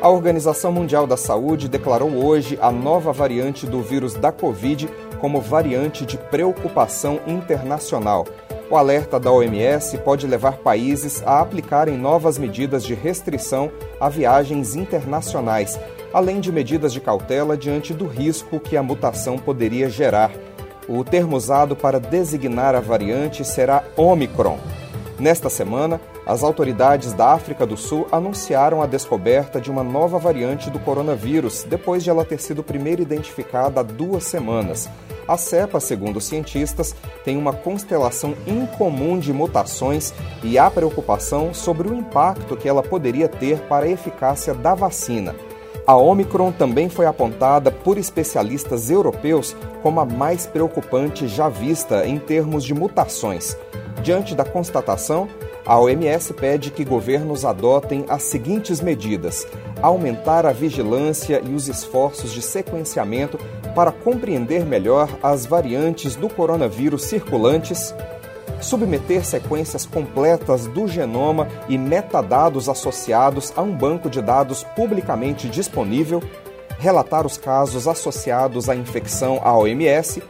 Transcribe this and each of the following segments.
A Organização Mundial da Saúde declarou hoje a nova variante do vírus da Covid como variante de preocupação internacional. O alerta da OMS pode levar países a aplicarem novas medidas de restrição a viagens internacionais, além de medidas de cautela diante do risco que a mutação poderia gerar. O termo usado para designar a variante será Omicron. Nesta semana, as autoridades da África do Sul anunciaram a descoberta de uma nova variante do coronavírus, depois de ela ter sido primeiro identificada há duas semanas. A cepa, segundo os cientistas, tem uma constelação incomum de mutações e há preocupação sobre o impacto que ela poderia ter para a eficácia da vacina. A Omicron também foi apontada por especialistas europeus como a mais preocupante já vista em termos de mutações. Diante da constatação, a OMS pede que governos adotem as seguintes medidas: aumentar a vigilância e os esforços de sequenciamento para compreender melhor as variantes do coronavírus circulantes, submeter sequências completas do genoma e metadados associados a um banco de dados publicamente disponível, relatar os casos associados à infecção à OMS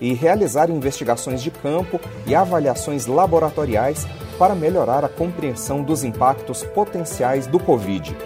e realizar investigações de campo e avaliações laboratoriais para melhorar a compreensão dos impactos potenciais do Covid.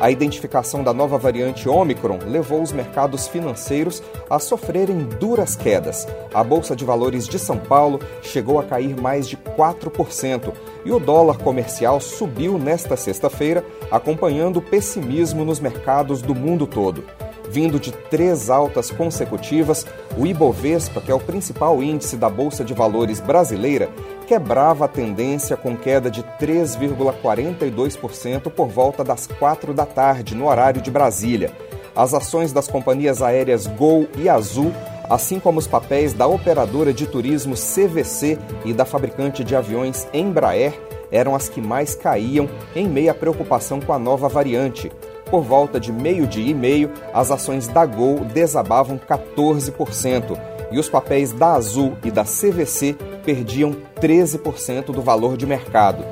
A identificação da nova variante Omicron levou os mercados financeiros a sofrerem duras quedas. A Bolsa de Valores de São Paulo chegou a cair mais de 4% e o dólar comercial subiu nesta sexta-feira, acompanhando o pessimismo nos mercados do mundo todo. Vindo de três altas consecutivas, o Ibovespa, que é o principal índice da Bolsa de Valores brasileira, quebrava a tendência com queda de 3,42% por volta das quatro da tarde, no horário de Brasília. As ações das companhias aéreas Gol e Azul, assim como os papéis da operadora de turismo CVC e da fabricante de aviões Embraer, eram as que mais caíam em meio à preocupação com a nova variante. Por volta de meio-dia e meio, as ações da Gol desabavam 14% e os papéis da Azul e da CVC perdiam 13% do valor de mercado.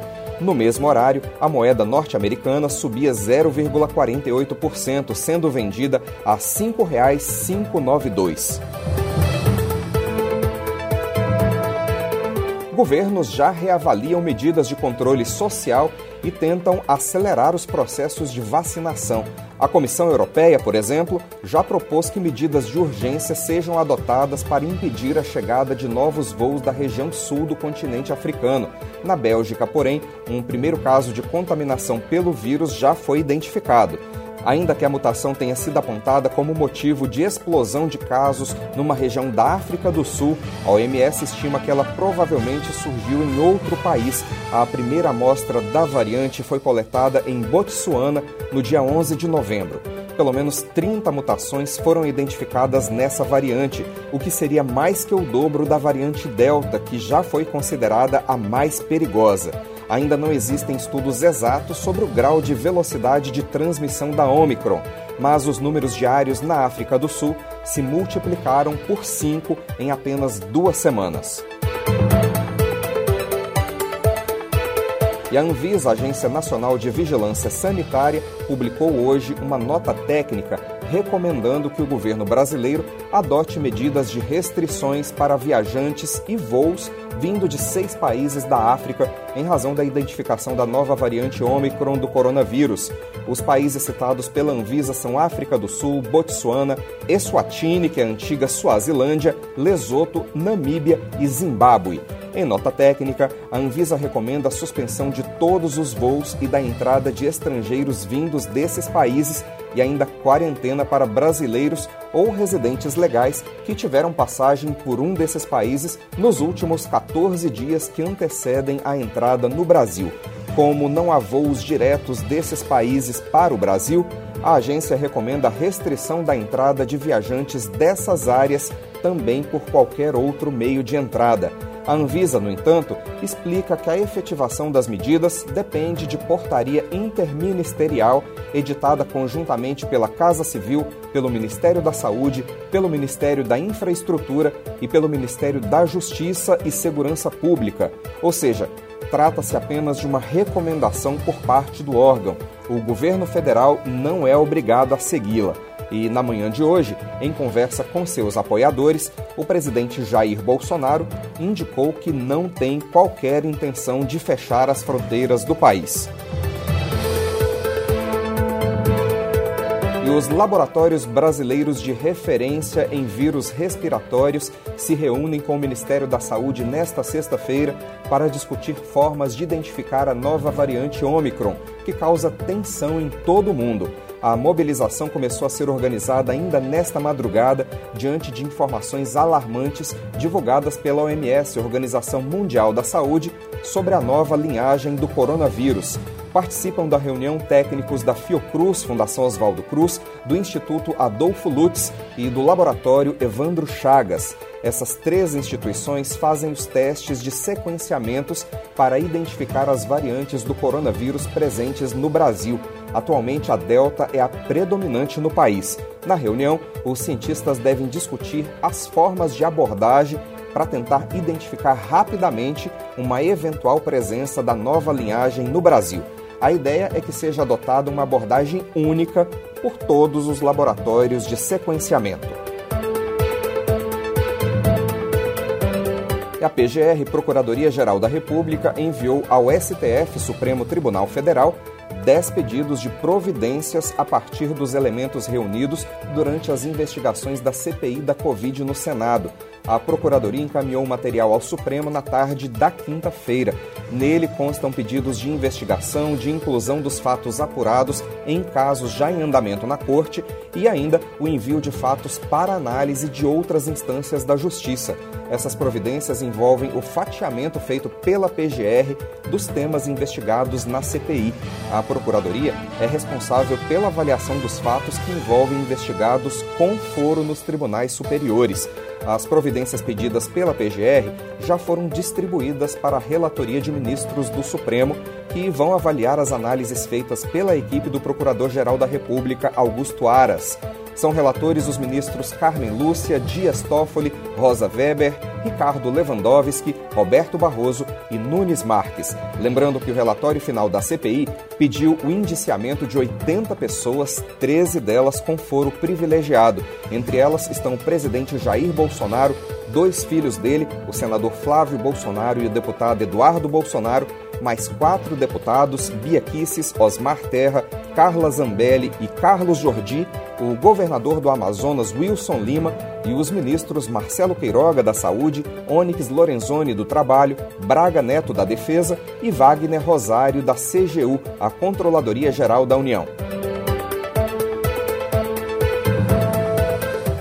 No mesmo horário, a moeda norte-americana subia 0,48%, sendo vendida a R$ 5,592. Governos já reavaliam medidas de controle social e tentam acelerar os processos de vacinação. A Comissão Europeia, por exemplo, já propôs que medidas de urgência sejam adotadas para impedir a chegada de novos voos da região sul do continente africano. Na Bélgica, porém, um primeiro caso de contaminação pelo vírus já foi identificado. Ainda que a mutação tenha sido apontada como motivo de explosão de casos numa região da África do Sul, a OMS estima que ela provavelmente surgiu em outro país. A primeira amostra da variante foi coletada em Botsuana no dia 11 de novembro. Pelo menos 30 mutações foram identificadas nessa variante, o que seria mais que o dobro da variante Delta, que já foi considerada a mais perigosa. Ainda não existem estudos exatos sobre o grau de velocidade de transmissão da Omicron, mas os números diários na África do Sul se multiplicaram por 5 em apenas duas semanas. E a Anvisa, Agência Nacional de Vigilância Sanitária, publicou hoje uma nota técnica recomendando que o governo brasileiro adote medidas de restrições para viajantes e voos vindo de seis países da África em razão da identificação da nova variante Omicron do coronavírus. Os países citados pela Anvisa são África do Sul, Botsuana, Eswatini, que é a antiga Suazilândia, Lesoto, Namíbia e Zimbábue. Em nota técnica, a Anvisa recomenda a suspensão de todos os voos e da entrada de estrangeiros vindos desses países e ainda quarentena para brasileiros ou residentes legais que tiveram passagem por um desses países nos últimos 14 dias que antecedem a entrada no Brasil. Como não há voos diretos desses países para o Brasil, a agência recomenda a restrição da entrada de viajantes dessas áreas também por qualquer outro meio de entrada. A Anvisa, no entanto, explica que a efetivação das medidas depende de portaria interministerial editada conjuntamente pela Casa Civil, pelo Ministério da Saúde, pelo Ministério da Infraestrutura e pelo Ministério da Justiça e Segurança Pública. Ou seja, trata-se apenas de uma recomendação por parte do órgão. O governo federal não é obrigado a segui-la. E na manhã de hoje, em conversa com seus apoiadores, o presidente Jair Bolsonaro indicou que não tem qualquer intenção de fechar as fronteiras do país. E os laboratórios brasileiros de referência em vírus respiratórios se reúnem com o Ministério da Saúde nesta sexta-feira para discutir formas de identificar a nova variante Omicron, que causa tensão em todo o mundo. A mobilização começou a ser organizada ainda nesta madrugada, diante de informações alarmantes divulgadas pela OMS, Organização Mundial da Saúde, sobre a nova linhagem do coronavírus. Participam da reunião técnicos da Fiocruz, Fundação Oswaldo Cruz, do Instituto Adolfo Lutz e do Laboratório Evandro Chagas. Essas três instituições fazem os testes de sequenciamentos para identificar as variantes do coronavírus presentes no Brasil. Atualmente, a Delta é a predominante no país. Na reunião, os cientistas devem discutir as formas de abordagem para tentar identificar rapidamente uma eventual presença da nova linhagem no Brasil. A ideia é que seja adotada uma abordagem única por todos os laboratórios de sequenciamento. A PGR, Procuradoria-Geral da República, enviou ao STF, Supremo Tribunal Federal, 10 pedidos de providências a partir dos elementos reunidos durante as investigações da CPI da Covid no Senado. A Procuradoria encaminhou o material ao Supremo na tarde da quinta-feira. Nele constam pedidos de investigação, de inclusão dos fatos apurados em casos já em andamento na Corte e ainda o envio de fatos para análise de outras instâncias da Justiça. Essas providências envolvem o fatiamento feito pela PGR dos temas investigados na CPI. A Procuradoria é responsável pela avaliação dos fatos que envolvem investigados com foro nos tribunais superiores. As providências pedidas pela PGR já foram distribuídas para a relatoria de ministros do Supremo, que vão avaliar as análises feitas pela equipe do Procurador-Geral da República, Augusto Aras. São relatores os ministros Carmen Lúcia, Dias Toffoli, Rosa Weber, Ricardo Lewandowski, Roberto Barroso e Nunes Marques. Lembrando que o relatório final da CPI pediu o indiciamento de 80 pessoas, 13 delas com foro privilegiado. Entre elas estão o presidente Jair Bolsonaro, dois filhos dele, o senador Flávio Bolsonaro e o deputado Eduardo Bolsonaro, mais quatro deputados, Bia Kisses, Osmar Terra, Carla Zambelli e Carlos Jordi, o governador do Amazonas, Wilson Lima, e os ministros Marcelo Queiroga, da Saúde, Onyx Lorenzoni, do Trabalho, Braga Neto, da Defesa e Wagner Rosário, da CGU, a Controladoria Geral da União.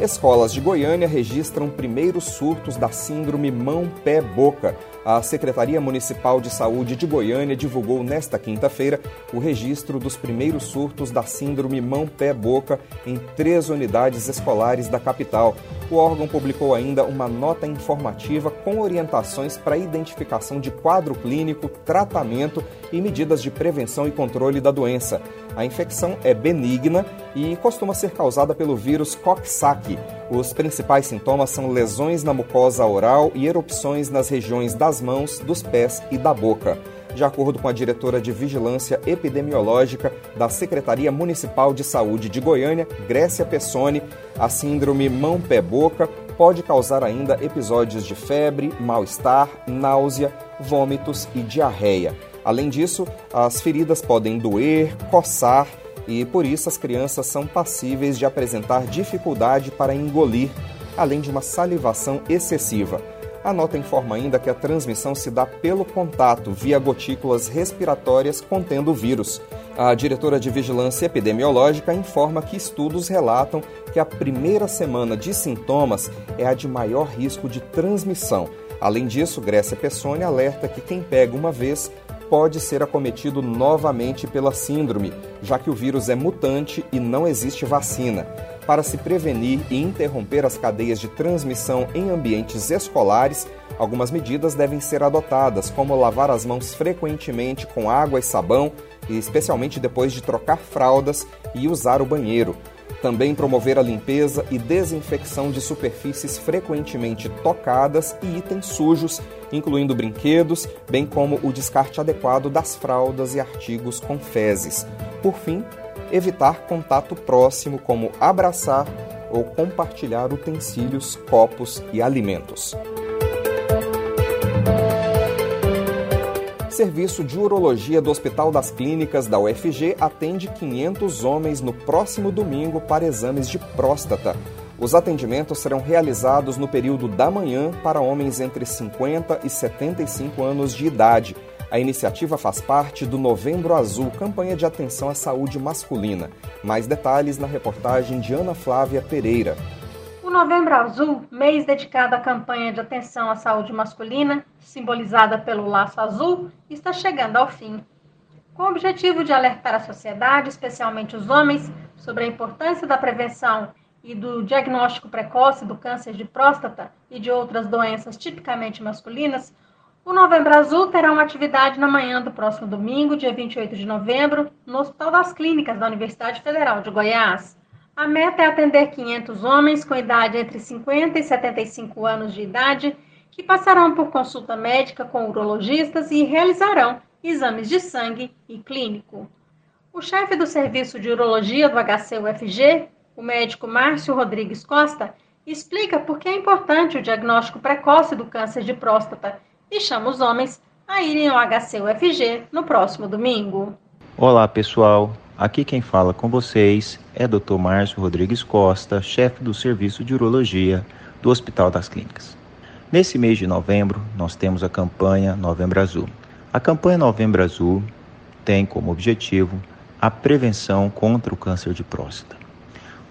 Escolas de Goiânia registram primeiros surtos da síndrome mão-pé-boca. A Secretaria Municipal de Saúde de Goiânia divulgou nesta quinta-feira o registro dos primeiros surtos da síndrome mão-pé-boca em três unidades escolares da capital. O órgão publicou ainda uma nota informativa com orientações para identificação de quadro clínico, tratamento e medidas de prevenção e controle da doença. A infecção é benigna e costuma ser causada pelo vírus Coxsackie. Os principais sintomas são lesões na mucosa oral e erupções nas regiões das mãos, dos pés e da boca. De acordo com a diretora de Vigilância Epidemiológica da Secretaria Municipal de Saúde de Goiânia, Grécia Pessoni, a síndrome mão-pé-boca pode causar ainda episódios de febre, mal-estar, náusea, vômitos e diarreia. Além disso, as feridas podem doer, coçar e por isso as crianças são passíveis de apresentar dificuldade para engolir, além de uma salivação excessiva. A nota informa ainda que a transmissão se dá pelo contato via gotículas respiratórias contendo o vírus. A diretora de Vigilância Epidemiológica informa que estudos relatam que a primeira semana de sintomas é a de maior risco de transmissão. Além disso, Grécia Pessoni alerta que quem pega uma vez pode ser acometido novamente pela síndrome, já que o vírus é mutante e não existe vacina. Para se prevenir e interromper as cadeias de transmissão em ambientes escolares, algumas medidas devem ser adotadas, como lavar as mãos frequentemente com água e sabão, especialmente depois de trocar fraldas e usar o banheiro. Também promover a limpeza e desinfecção de superfícies frequentemente tocadas e itens sujos, incluindo brinquedos, bem como o descarte adequado das fraldas e artigos com fezes. Por fim, evitar contato próximo, como abraçar ou compartilhar utensílios, copos e alimentos. Serviço de Urologia do Hospital das Clínicas da UFG atende 500 homens no próximo domingo para exames de próstata. Os atendimentos serão realizados no período da manhã para homens entre 50 e 75 anos de idade. A iniciativa faz parte do Novembro Azul, campanha de atenção à saúde masculina. Mais detalhes na reportagem de Ana Flávia Pereira. O Novembro Azul, mês dedicado à campanha de atenção à saúde masculina, simbolizada pelo laço azul, está chegando ao fim. Com o objetivo de alertar a sociedade, especialmente os homens, sobre a importância da prevenção e do diagnóstico precoce do câncer de próstata e de outras doenças tipicamente masculinas, o Novembro Azul terá uma atividade na manhã do próximo domingo, dia 28 de novembro, no Hospital das Clínicas da Universidade Federal de Goiás. A meta é atender 500 homens com idade entre 50 e 75 anos de idade que passarão por consulta médica com urologistas e realizarão exames de sangue e clínico. O chefe do Serviço de Urologia do HCUFG, o médico Márcio Rodrigues Costa, explica por que é importante o diagnóstico precoce do câncer de próstata e chama os homens a irem ao HCUFG no próximo domingo. Olá, pessoal. Aqui quem fala com vocês é Dr. Márcio Rodrigues Costa, chefe do Serviço de Urologia do Hospital das Clínicas. Nesse mês de novembro, nós temos a campanha Novembro Azul. A campanha Novembro Azul tem como objetivo a prevenção contra o câncer de próstata.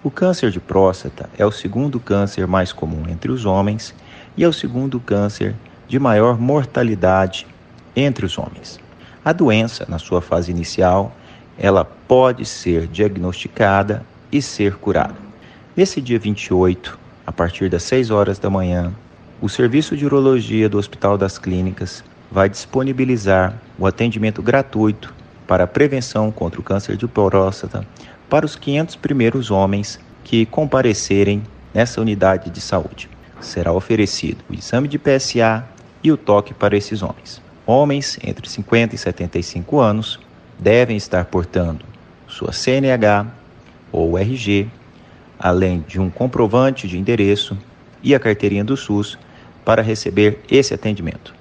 O câncer de próstata é o segundo câncer mais comum entre os homens e é o segundo câncer de maior mortalidade entre os homens. A doença, na sua fase inicial, ela pode ser diagnosticada e ser curada. Nesse dia 28, a partir das 6 horas da manhã, o Serviço de Urologia do Hospital das Clínicas vai disponibilizar o atendimento gratuito para a prevenção contra o câncer de próstata para os 500 primeiros homens que comparecerem nessa unidade de saúde. Será oferecido o exame de PSA e o toque para esses homens. Homens entre 50 e 75 anos devem estar portando sua CNH ou RG, além de um comprovante de endereço e a carteirinha do SUS para receber esse atendimento.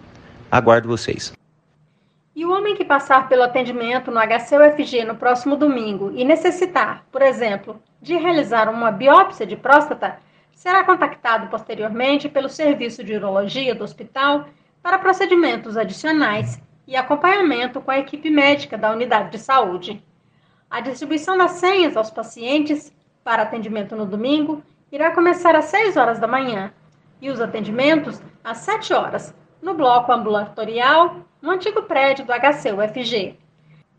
Aguardo vocês. E o homem que passar pelo atendimento no HCUFG no próximo domingo e necessitar, por exemplo, de realizar uma biópsia de próstata, será contactado posteriormente pelo serviço de urologia do hospital para procedimentos adicionais e acompanhamento com a equipe médica da unidade de saúde. A distribuição das senhas aos pacientes para atendimento no domingo irá começar às 6 horas da manhã e os atendimentos às 7 horas, no bloco ambulatorial, no antigo prédio do HC-UFG.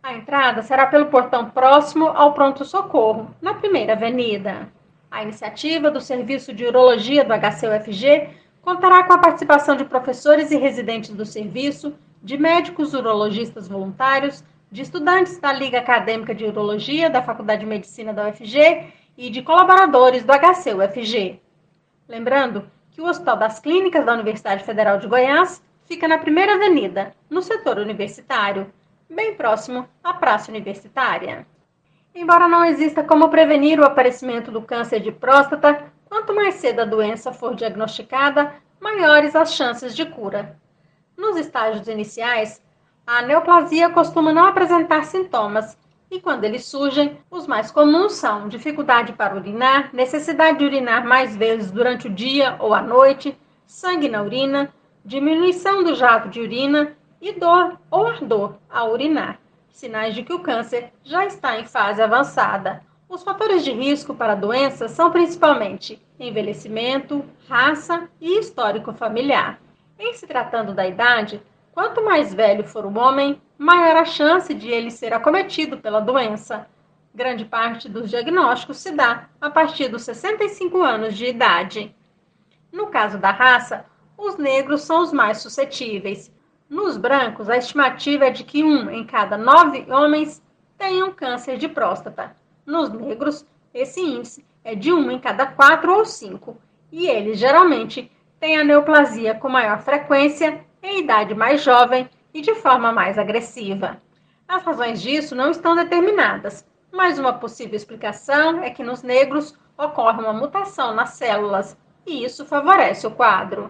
A entrada será pelo portão próximo ao pronto-socorro, na primeira avenida. A iniciativa do Serviço de Urologia do HC-UFG contará com a participação de professores e residentes do serviço, de médicos urologistas voluntários, de estudantes da Liga Acadêmica de Urologia da Faculdade de Medicina da UFG e de colaboradores do HC-UFG. Lembrando que o Hospital das Clínicas da Universidade Federal de Goiás fica na primeira avenida, no setor universitário, bem próximo à Praça Universitária. Embora não exista como prevenir o aparecimento do câncer de próstata, quanto mais cedo a doença for diagnosticada, maiores as chances de cura. Nos estágios iniciais, a neoplasia costuma não apresentar sintomas e, quando eles surgem, os mais comuns são dificuldade para urinar, necessidade de urinar mais vezes durante o dia ou à noite, sangue na urina, diminuição do jato de urina e dor ou ardor ao urinar, sinais de que o câncer já está em fase avançada. Os fatores de risco para a doença são principalmente envelhecimento, raça e histórico familiar. Em se tratando da idade, Quanto mais velho for o homem, maior a chance de ele ser acometido pela doença. Grande parte dos diagnósticos se dá a partir dos 65 anos de idade. No caso da raça, os negros são os mais suscetíveis. Nos brancos, a estimativa é de que um em cada nove homens tenham câncer de próstata. Nos negros, esse índice é de um em cada quatro ou cinco, e eles geralmente têm a neoplasia com maior frequência, em idade mais jovem e de forma mais agressiva. As razões disso não estão determinadas, mas uma possível explicação é que nos negros ocorre uma mutação nas células e isso favorece o quadro.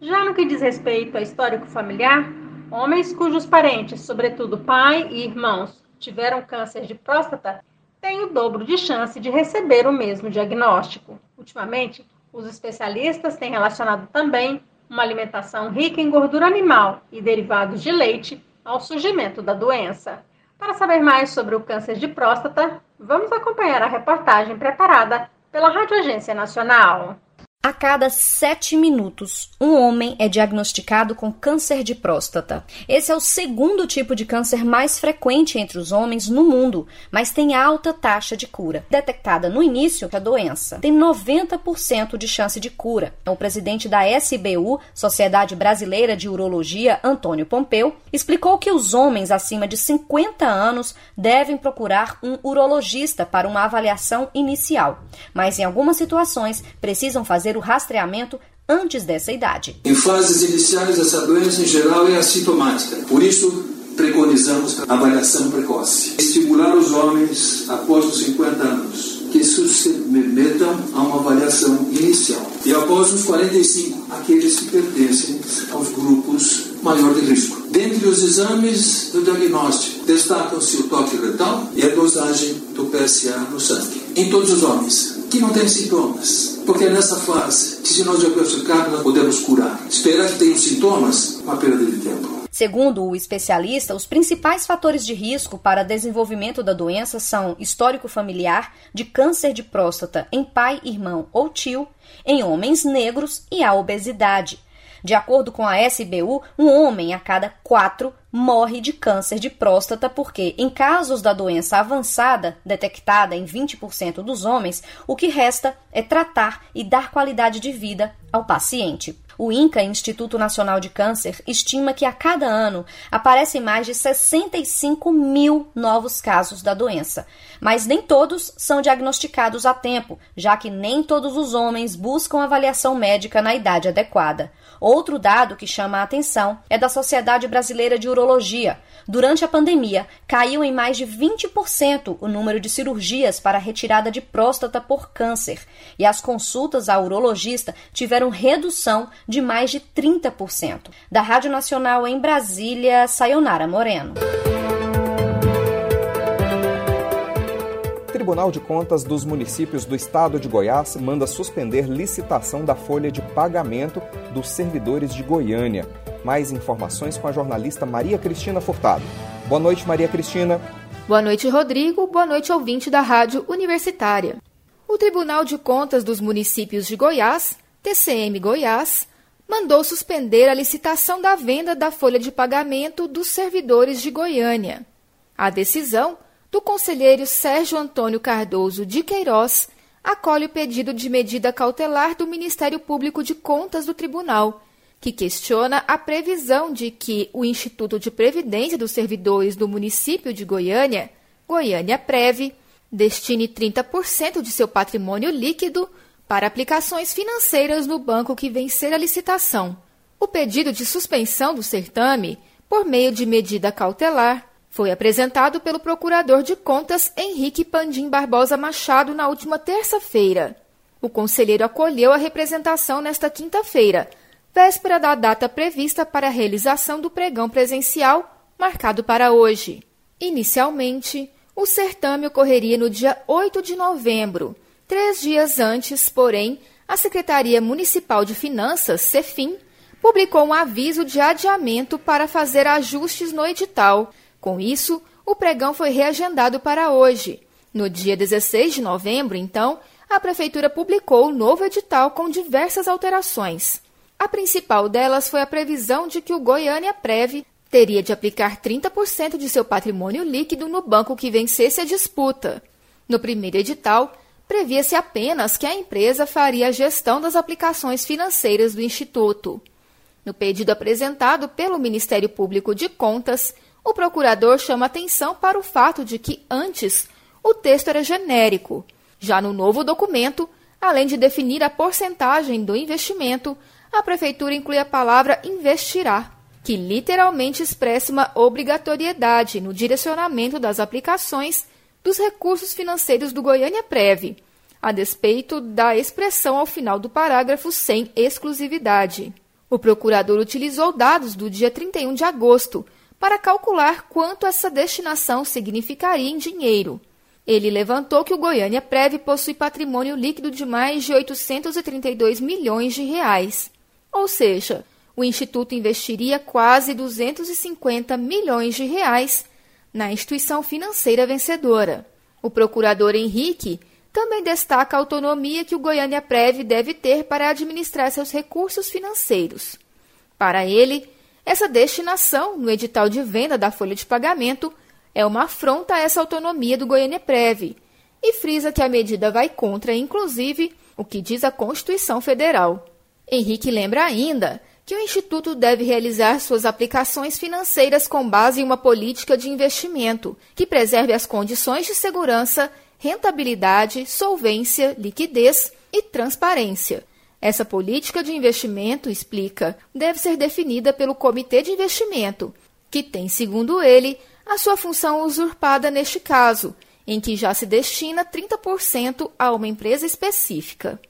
Já no que diz respeito ao histórico familiar, homens cujos parentes, sobretudo pai e irmãos, tiveram câncer de próstata têm o dobro de chance de receber o mesmo diagnóstico. Ultimamente, os especialistas têm relacionado também uma alimentação rica em gordura animal e derivados de leite ao surgimento da doença. Para saber mais sobre o câncer de próstata, vamos acompanhar a reportagem preparada pela Rádio Agência Nacional. A cada sete minutos, um homem é diagnosticado com câncer de próstata. Esse é o segundo tipo de câncer mais frequente entre os homens no mundo, mas tem alta taxa de cura. Detectada no início da doença, tem 90% de chance de cura. O presidente da SBU, Sociedade Brasileira de Urologia, Antônio Pompeu, explicou que os homens acima de 50 anos devem procurar um urologista para uma avaliação inicial, mas em algumas situações precisam fazer fazer o rastreamento antes dessa idade. Em fases iniciais, essa doença em geral é assintomática. Por isso, preconizamos a avaliação precoce. Estimular os homens após os 50 anos que se submetam a uma avaliação inicial. E após os 45, aqueles que pertencem aos grupos maior de risco. Dentre os exames do diagnóstico, destacam-se o toque retal e a dosagem do PSA no sangue. Em todos os homens que não têm sintomas. Porque é nessa fase que, se nós diagnosticarmos, podemos curar. Esperar que tenham sintomas, uma perda de tempo. Segundo o especialista, os principais fatores de risco para desenvolvimento da doença são histórico familiar de câncer de próstata em pai, irmão ou tio, em homens negros e a obesidade. De acordo com a SBU, um homem a cada quatro morre de câncer de próstata porque, em casos da doença avançada, detectada em 20% dos homens, o que resta é tratar e dar qualidade de vida ao paciente. O INCA, Instituto Nacional de Câncer, estima que a cada ano aparecem mais de 65 mil novos casos da doença. Mas nem todos são diagnosticados a tempo, já que nem todos os homens buscam avaliação médica na idade adequada. Outro dado que chama a atenção é da Sociedade Brasileira de Urologia. Durante a pandemia, caiu em mais de 20% o número de cirurgias para retirada de próstata por câncer, e as consultas ao urologista tiveram redução de mais de 30%. Da Rádio Nacional em Brasília, Sayonara Moreno. Tribunal de Contas dos Municípios do Estado de Goiás manda suspender licitação da folha de pagamento dos servidores de Goiânia. Mais informações com a jornalista Maria Cristina Furtado. Boa noite, Maria Cristina. Boa noite, Rodrigo. Boa noite, ouvinte da Rádio Universitária. O Tribunal de Contas dos Municípios de Goiás, TCM Goiás, mandou suspender a licitação da venda da folha de pagamento dos servidores de Goiânia. A decisão do conselheiro Sérgio Antônio Cardoso de Queiroz acolhe o pedido de medida cautelar do Ministério Público de Contas do Tribunal, que questiona a previsão de que o Instituto de Previdência dos Servidores do município de Goiânia, Goiânia Preve, destine 30% de seu patrimônio líquido para aplicações financeiras no banco que vencer a licitação. O pedido de suspensão do certame, por meio de medida cautelar, foi apresentado pelo Procurador de Contas Henrique Pandim Barbosa Machado na última terça-feira. O conselheiro acolheu a representação nesta quinta-feira, véspera da data prevista para a realização do pregão presencial, marcado para hoje. Inicialmente, o certame ocorreria no dia 8 de novembro. Três dias antes, porém, a Secretaria Municipal de Finanças, CEFIM, publicou um aviso de adiamento para fazer ajustes no edital com isso, o pregão foi reagendado para hoje. No dia 16 de novembro, então, a Prefeitura publicou o novo edital com diversas alterações. A principal delas foi a previsão de que o Goiânia Prev teria de aplicar 30% de seu patrimônio líquido no banco que vencesse a disputa. No primeiro edital, previa-se apenas que a empresa faria a gestão das aplicações financeiras do Instituto. No pedido apresentado pelo Ministério Público de Contas, o procurador chama atenção para o fato de que, antes, o texto era genérico. Já no novo documento, além de definir a porcentagem do investimento, a Prefeitura inclui a palavra investirá, que literalmente expressa uma obrigatoriedade no direcionamento das aplicações dos recursos financeiros do Goiânia Prev, a despeito da expressão ao final do parágrafo sem exclusividade. O procurador utilizou dados do dia 31 de agosto para calcular quanto essa destinação significaria em dinheiro. Ele levantou que o Goiânia Prev possui patrimônio líquido de mais de 832 milhões de reais. Ou seja, o Instituto investiria quase 250 milhões de reais na instituição financeira vencedora. O procurador Henrique também destaca a autonomia que o Goiânia Prev deve ter para administrar seus recursos financeiros. Para ele, essa destinação no edital de venda da folha de pagamento é uma afronta a essa autonomia do Goiânia Prev e frisa que a medida vai contra, inclusive, o que diz a Constituição Federal. Henrique lembra ainda que o Instituto deve realizar suas aplicações financeiras com base em uma política de investimento que preserve as condições de segurança, rentabilidade, solvência, liquidez e transparência. Essa política de investimento, explica, deve ser definida pelo Comitê de Investimento, que tem, segundo ele, a sua função usurpada neste caso, em que já se destina 30% a uma empresa específica.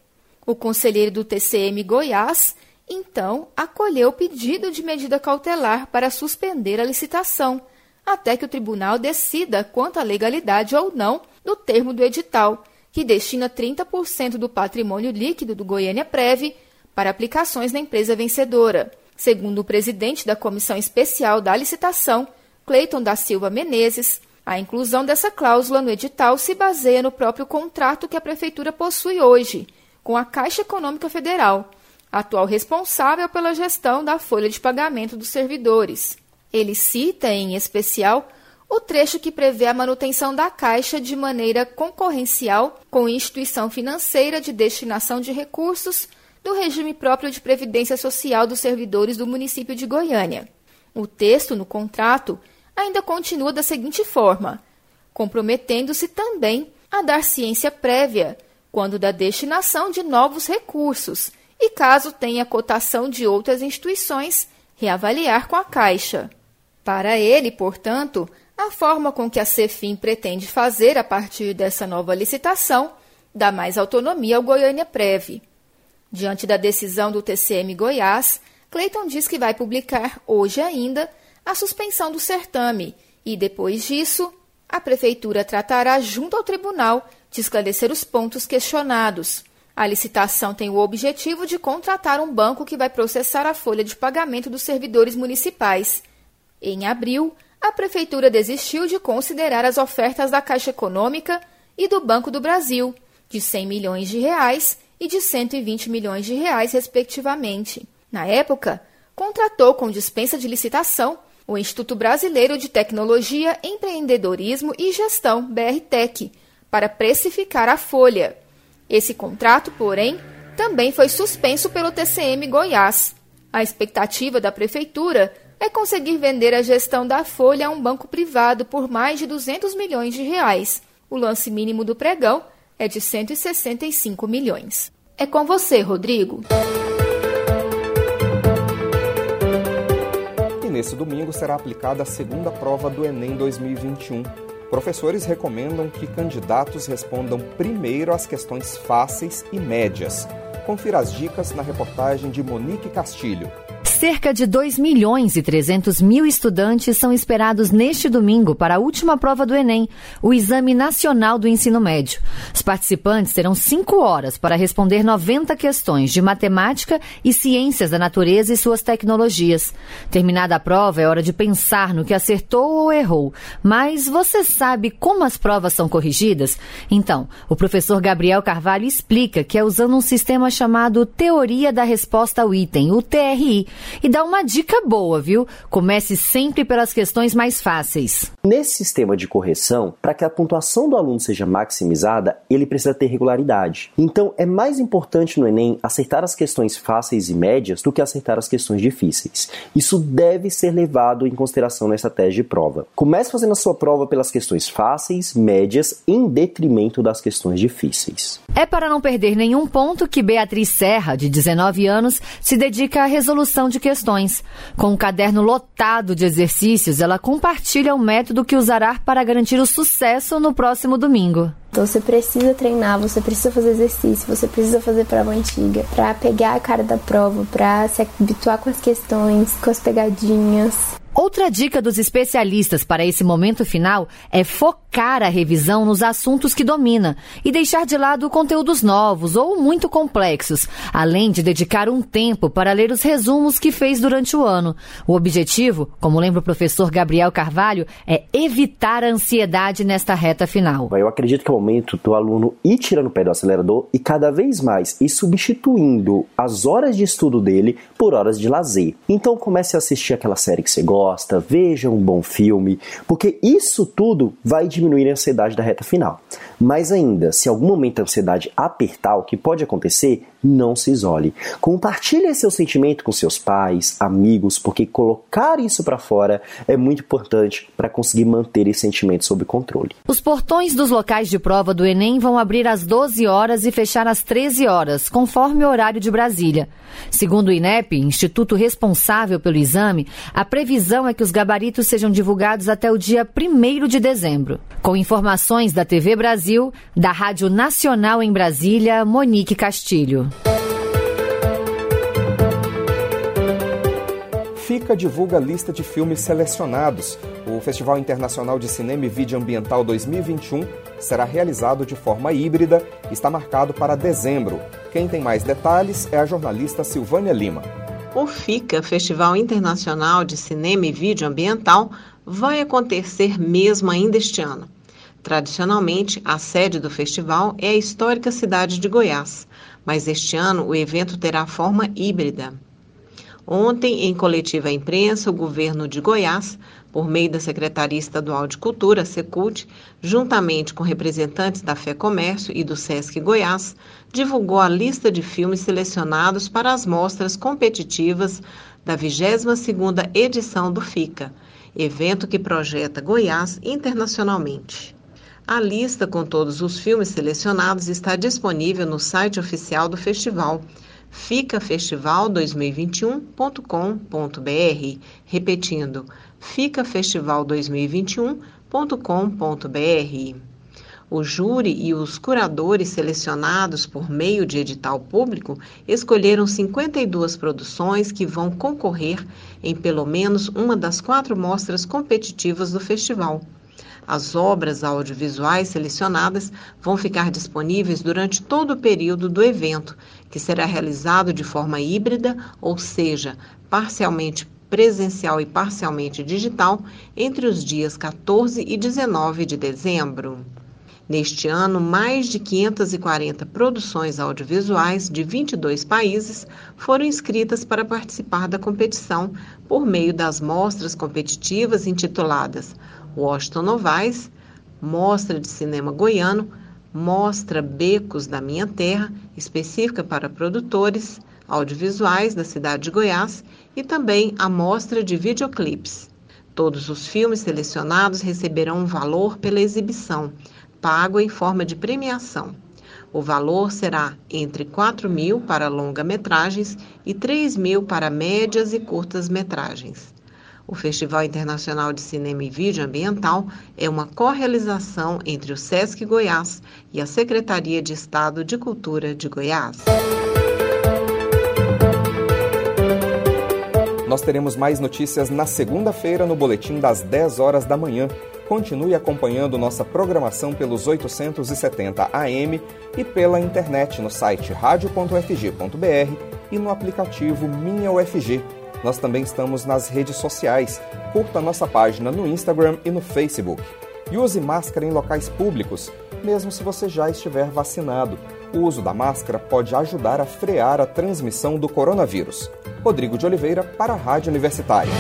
O conselheiro do TCM Goiás então acolheu o pedido de medida cautelar para suspender a licitação, até que o tribunal decida quanto à legalidade ou não do termo do edital, que destina 30% do patrimônio líquido do Goiânia Prev para aplicações na empresa vencedora. Segundo o presidente da Comissão Especial da Licitação, Cleiton da Silva Menezes, a inclusão dessa cláusula no edital se baseia no próprio contrato que a Prefeitura possui hoje com a Caixa Econômica Federal atual responsável pela gestão da folha de pagamento dos servidores. Ele cita, em especial, o trecho que prevê a manutenção da Caixa de maneira concorrencial com instituição financeira de destinação de recursos do regime próprio de previdência social dos servidores do município de Goiânia. O texto no contrato ainda continua da seguinte forma: comprometendo-se também a dar ciência prévia quando da destinação de novos recursos e, caso tenha cotação de outras instituições, reavaliar com a Caixa. Para ele, portanto, a forma com que a Cefim pretende fazer a partir dessa nova licitação dá mais autonomia ao Goiânia Prev. Diante da decisão do TCM Goiás, Cleiton diz que vai publicar hoje ainda a suspensão do certame e, depois disso, a Prefeitura tratará junto ao tribunal de esclarecer os pontos questionados. A licitação tem o objetivo de contratar um banco que vai processar a folha de pagamento dos servidores municipais. Em abril, a Prefeitura desistiu de considerar as ofertas da Caixa Econômica e do Banco do Brasil, de 100 milhões de reais e de 120 milhões de reais, respectivamente. Na época, contratou com dispensa de licitação o Instituto Brasileiro de Tecnologia, Empreendedorismo e Gestão, BRTEC, para precificar a folha. Esse contrato, porém, também foi suspenso pelo TCM Goiás. A expectativa da prefeitura é conseguir vender a gestão da Folha a um banco privado por mais de 200 milhões de reais. O lance mínimo do pregão é de 165 milhões. É com você, Rodrigo. E nesse domingo será aplicada a segunda prova do Enem 2021. Professores recomendam que candidatos respondam primeiro às questões fáceis e médias. Confira as dicas na reportagem de Monique Castilho. Cerca de 2 milhões e 300 mil estudantes são esperados neste domingo para a última prova do Enem, o Exame Nacional do Ensino Médio. Os participantes terão cinco horas para responder 90 questões de matemática e ciências da natureza e suas tecnologias. Terminada a prova, é hora de pensar no que acertou ou errou. Mas você sabe como as provas são corrigidas? Então, o professor Gabriel Carvalho explica que é usando um sistema chamado Teoria da Resposta ao Item, o TRI e dá uma dica boa, viu? Comece sempre pelas questões mais fáceis. Nesse sistema de correção, para que a pontuação do aluno seja maximizada, ele precisa ter regularidade. Então, é mais importante no Enem acertar as questões fáceis e médias do que acertar as questões difíceis. Isso deve ser levado em consideração nessa tese de prova. Comece fazendo a sua prova pelas questões fáceis, médias, em detrimento das questões difíceis. É para não perder nenhum ponto que Beatriz Serra, de 19 anos, se dedica à resolução de questões. Com um caderno lotado de exercícios, ela compartilha o método que usará para garantir o sucesso no próximo domingo. Então você precisa treinar, você precisa fazer exercício, você precisa fazer prova antiga para pegar a cara da prova, para se habituar com as questões, com as pegadinhas. Outra dica dos especialistas para esse momento final é focar a revisão nos assuntos que domina e deixar de lado conteúdos novos ou muito complexos, além de dedicar um tempo para ler os resumos que fez durante o ano. O objetivo, como lembra o professor Gabriel Carvalho, é evitar a ansiedade nesta reta final. Eu acredito que é o momento do aluno ir tirando o pé do acelerador e cada vez mais ir substituindo as horas de estudo dele por horas de lazer. Então comece a assistir aquela série que você gosta veja um bom filme, porque isso tudo vai diminuir a ansiedade da reta final. Mas ainda, se algum momento a ansiedade apertar, o que pode acontecer, não se isole. Compartilhe seu sentimento com seus pais, amigos, porque colocar isso para fora é muito importante para conseguir manter esse sentimento sob controle. Os portões dos locais de prova do Enem vão abrir às 12 horas e fechar às 13 horas, conforme o horário de Brasília. Segundo o INEP, instituto responsável pelo exame, a previsão é que os gabaritos sejam divulgados até o dia 1 de dezembro. Com informações da TV Brasil, da Rádio Nacional em Brasília, Monique Castilho. FICA divulga a lista de filmes selecionados. O Festival Internacional de Cinema e Vídeo Ambiental 2021 será realizado de forma híbrida e está marcado para dezembro. Quem tem mais detalhes é a jornalista Silvânia Lima. O FICA, Festival Internacional de Cinema e Vídeo Ambiental, vai acontecer mesmo ainda este ano. Tradicionalmente, a sede do festival é a histórica cidade de Goiás, mas este ano o evento terá forma híbrida. Ontem, em coletiva à imprensa, o governo de Goiás, por meio da Secretaria Estadual de Cultura, Secult, juntamente com representantes da Fé Comércio e do SESC Goiás, divulgou a lista de filmes selecionados para as mostras competitivas da 22ª edição do FICA, evento que projeta Goiás internacionalmente. A lista com todos os filmes selecionados está disponível no site oficial do festival ficafestival2021.com.br, repetindo, ficafestival2021.com.br. O júri e os curadores selecionados por meio de edital público escolheram 52 produções que vão concorrer em pelo menos uma das quatro mostras competitivas do festival. As obras audiovisuais selecionadas vão ficar disponíveis durante todo o período do evento, que será realizado de forma híbrida, ou seja, parcialmente presencial e parcialmente digital, entre os dias 14 e 19 de dezembro. Neste ano, mais de 540 produções audiovisuais de 22 países foram inscritas para participar da competição por meio das mostras competitivas intituladas Washington Novaes, Mostra de Cinema Goiano, Mostra Becos da Minha Terra, específica para produtores audiovisuais da cidade de Goiás, e também a Mostra de Videoclipes. Todos os filmes selecionados receberão um valor pela exibição, pago em forma de premiação. O valor será entre 4 mil para longa-metragens e 3 mil para médias e curtas-metragens. O Festival Internacional de Cinema e Vídeo Ambiental é uma co-realização entre o SESC Goiás e a Secretaria de Estado de Cultura de Goiás. Nós teremos mais notícias na segunda-feira no boletim das 10 horas da manhã. Continue acompanhando nossa programação pelos 870 AM e pela internet no site radio.fg.br e no aplicativo Minha UFG. Nós também estamos nas redes sociais. Curta nossa página no Instagram e no Facebook. E use máscara em locais públicos, mesmo se você já estiver vacinado. O uso da máscara pode ajudar a frear a transmissão do coronavírus. Rodrigo de Oliveira para a Rádio Universitária.